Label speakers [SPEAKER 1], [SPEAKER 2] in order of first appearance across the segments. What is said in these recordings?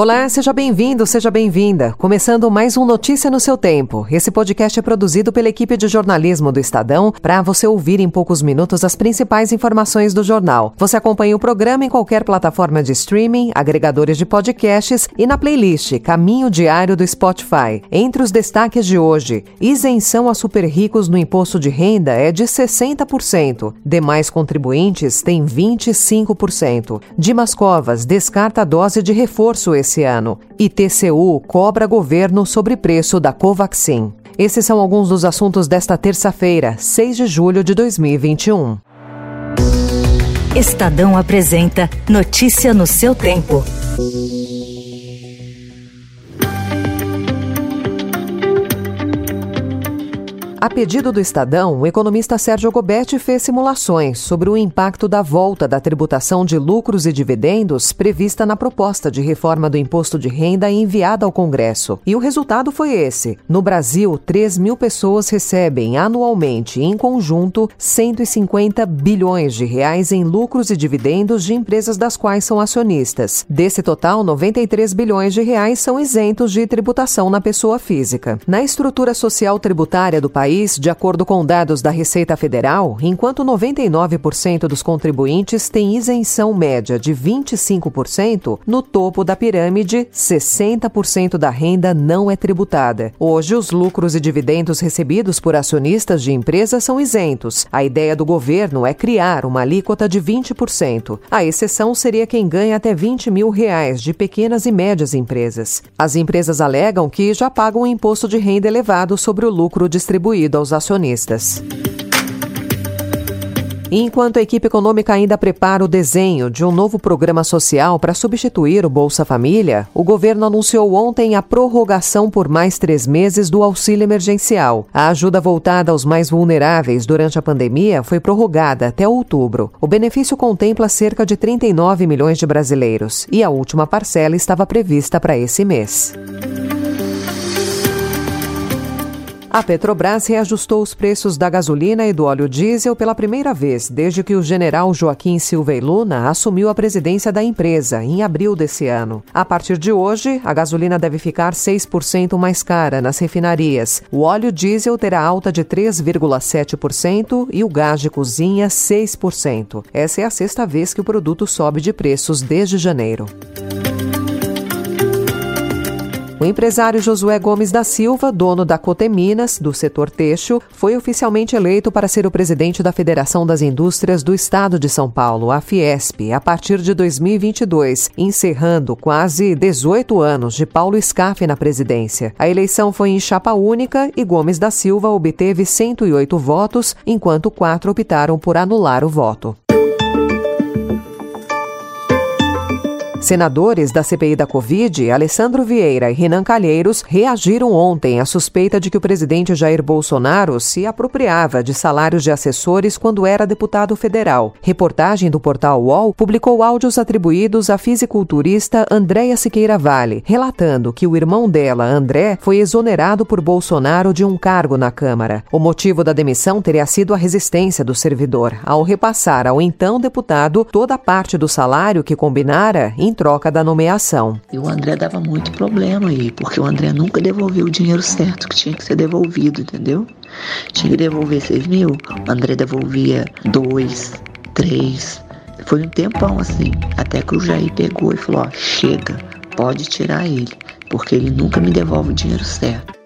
[SPEAKER 1] Olá, seja bem-vindo, seja bem-vinda. Começando mais um Notícia no seu tempo. Esse podcast é produzido pela equipe de jornalismo do Estadão para você ouvir em poucos minutos as principais informações do jornal. Você acompanha o programa em qualquer plataforma de streaming, agregadores de podcasts e na playlist Caminho Diário do Spotify. Entre os destaques de hoje, isenção a super ricos no imposto de renda é de 60%. Demais contribuintes têm 25%. Dimas Covas descarta a dose de reforço esse esse ano. E TCU cobra governo sobre preço da Covaxin. Esses são alguns dos assuntos desta terça-feira, 6 de julho de 2021.
[SPEAKER 2] Estadão apresenta Notícia no seu tempo.
[SPEAKER 1] A pedido do Estadão, o economista Sérgio Gobetti fez simulações sobre o impacto da volta da tributação de lucros e dividendos prevista na proposta de reforma do imposto de renda enviada ao Congresso. E o resultado foi esse. No Brasil, 3 mil pessoas recebem anualmente, em conjunto, 150 bilhões de reais em lucros e dividendos de empresas das quais são acionistas. Desse total, 93 bilhões de reais são isentos de tributação na pessoa física. Na estrutura social tributária do país, país, de acordo com dados da Receita Federal, enquanto 99% dos contribuintes têm isenção média de 25%, no topo da pirâmide, 60% da renda não é tributada. Hoje, os lucros e dividendos recebidos por acionistas de empresas são isentos. A ideia do governo é criar uma alíquota de 20%. A exceção seria quem ganha até 20 mil reais de pequenas e médias empresas. As empresas alegam que já pagam um imposto de renda elevado sobre o lucro distribuído distribuído aos acionistas. Enquanto a equipe econômica ainda prepara o desenho de um novo programa social para substituir o Bolsa Família, o governo anunciou ontem a prorrogação por mais três meses do auxílio emergencial. A ajuda voltada aos mais vulneráveis durante a pandemia foi prorrogada até outubro. O benefício contempla cerca de 39 milhões de brasileiros e a última parcela estava prevista para esse mês. A Petrobras reajustou os preços da gasolina e do óleo diesel pela primeira vez desde que o general Joaquim Silva e Luna assumiu a presidência da empresa em abril desse ano. A partir de hoje, a gasolina deve ficar 6% mais cara nas refinarias. O óleo diesel terá alta de 3,7% e o gás de cozinha 6%. Essa é a sexta vez que o produto sobe de preços desde janeiro. O empresário Josué Gomes da Silva, dono da Coteminas, do setor têxtil, foi oficialmente eleito para ser o presidente da Federação das Indústrias do Estado de São Paulo, a Fiesp, a partir de 2022, encerrando quase 18 anos de Paulo Scaff na presidência. A eleição foi em chapa única e Gomes da Silva obteve 108 votos, enquanto quatro optaram por anular o voto. Senadores da CPI da Covid, Alessandro Vieira e Renan Calheiros, reagiram ontem à suspeita de que o presidente Jair Bolsonaro se apropriava de salários de assessores quando era deputado federal. Reportagem do portal UOL publicou áudios atribuídos à fisiculturista Andréia Siqueira Vale, relatando que o irmão dela, André, foi exonerado por Bolsonaro de um cargo na Câmara. O motivo da demissão teria sido a resistência do servidor ao repassar ao então deputado toda a parte do salário que combinara em troca da nomeação.
[SPEAKER 3] E o André dava muito problema aí, porque o André nunca devolveu o dinheiro certo que tinha que ser devolvido, entendeu? Tinha que devolver 6 mil, o André devolvia 2, 3. Foi um tempão assim, até que o Jair pegou e falou: ó, chega, pode tirar ele, porque ele nunca me devolve o dinheiro certo.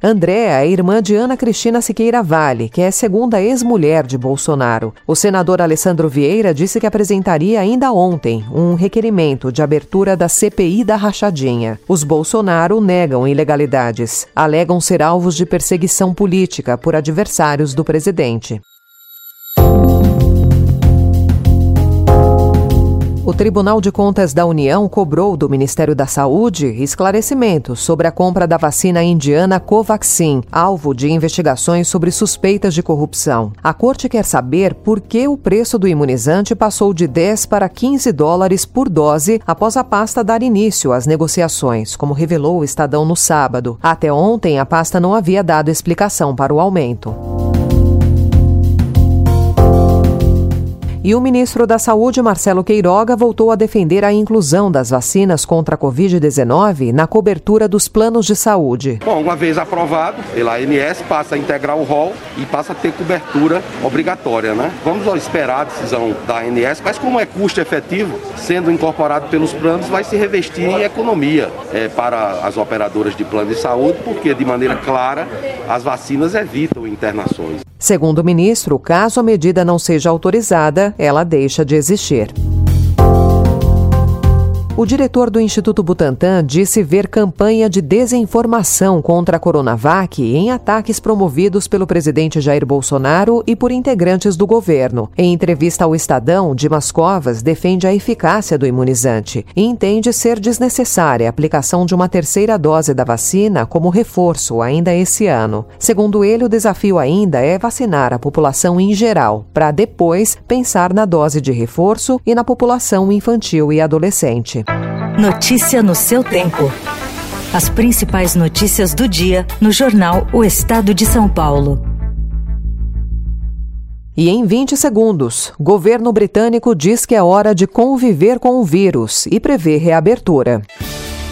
[SPEAKER 1] Andréa é irmã de Ana Cristina Siqueira Vale, que é segunda ex-mulher de Bolsonaro. O senador Alessandro Vieira disse que apresentaria ainda ontem um requerimento de abertura da CPI da rachadinha. Os Bolsonaro negam ilegalidades, alegam ser alvos de perseguição política por adversários do presidente. O Tribunal de Contas da União cobrou do Ministério da Saúde esclarecimentos sobre a compra da vacina indiana Covaxin, alvo de investigações sobre suspeitas de corrupção. A corte quer saber por que o preço do imunizante passou de 10 para 15 dólares por dose após a pasta dar início às negociações, como revelou o Estadão no sábado. Até ontem, a pasta não havia dado explicação para o aumento. E o ministro da Saúde, Marcelo Queiroga, voltou a defender a inclusão das vacinas contra a Covid-19 na cobertura dos planos de saúde.
[SPEAKER 4] Bom, uma vez aprovado pela ANS, passa a integrar o rol e passa a ter cobertura obrigatória, né? Vamos esperar a decisão da ANS, mas como é custo efetivo, sendo incorporado pelos planos, vai se revestir em economia é, para as operadoras de plano de saúde, porque de maneira clara as vacinas evitam internações.
[SPEAKER 1] Segundo o ministro, caso a medida não seja autorizada, ela deixa de existir. O diretor do Instituto Butantan disse ver campanha de desinformação contra a Coronavac em ataques promovidos pelo presidente Jair Bolsonaro e por integrantes do governo. Em entrevista ao Estadão, Dimas Covas defende a eficácia do imunizante e entende ser desnecessária a aplicação de uma terceira dose da vacina como reforço ainda esse ano. Segundo ele, o desafio ainda é vacinar a população em geral, para depois pensar na dose de reforço e na população infantil e adolescente.
[SPEAKER 2] Notícia no seu tempo. As principais notícias do dia no jornal O Estado de São Paulo.
[SPEAKER 1] E em 20 segundos, governo britânico diz que é hora de conviver com o vírus e prevê reabertura.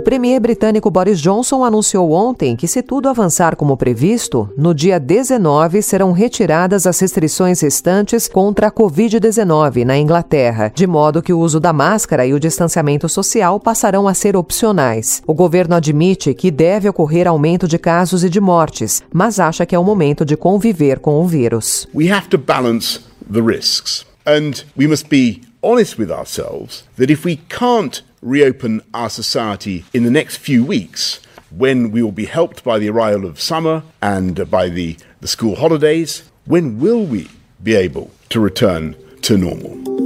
[SPEAKER 1] O premier britânico Boris Johnson anunciou ontem que, se tudo avançar como previsto, no dia 19 serão retiradas as restrições restantes contra a Covid-19 na Inglaterra, de modo que o uso da máscara e o distanciamento social passarão a ser opcionais. O governo admite que deve ocorrer aumento de casos e de mortes, mas acha que é o momento de conviver com o vírus.
[SPEAKER 5] We have to balance the risks. And we must be honest with ourselves that if we can't reopen our society in the next few weeks, when we will be helped by the arrival of summer and by the, the school holidays, when will we be able to return to normal?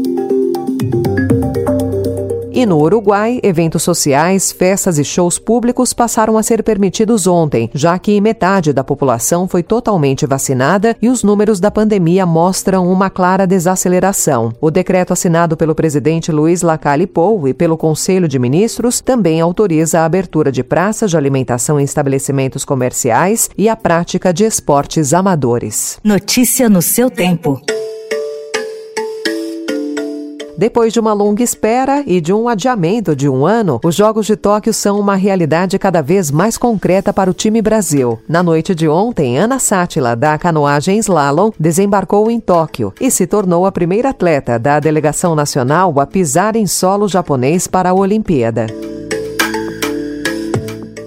[SPEAKER 1] E no Uruguai, eventos sociais, festas e shows públicos passaram a ser permitidos ontem, já que metade da população foi totalmente vacinada e os números da pandemia mostram uma clara desaceleração. O decreto assinado pelo presidente Luiz Lacalle Pou e pelo Conselho de Ministros também autoriza a abertura de praças de alimentação em estabelecimentos comerciais e a prática de esportes amadores.
[SPEAKER 2] Notícia no seu tempo.
[SPEAKER 1] Depois de uma longa espera e de um adiamento de um ano, os Jogos de Tóquio são uma realidade cada vez mais concreta para o time Brasil. Na noite de ontem, Ana Sátila, da canoagem slalom, desembarcou em Tóquio e se tornou a primeira atleta da delegação nacional a pisar em solo japonês para a Olimpíada.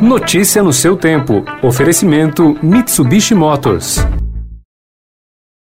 [SPEAKER 6] Notícia no seu tempo. Oferecimento Mitsubishi Motors.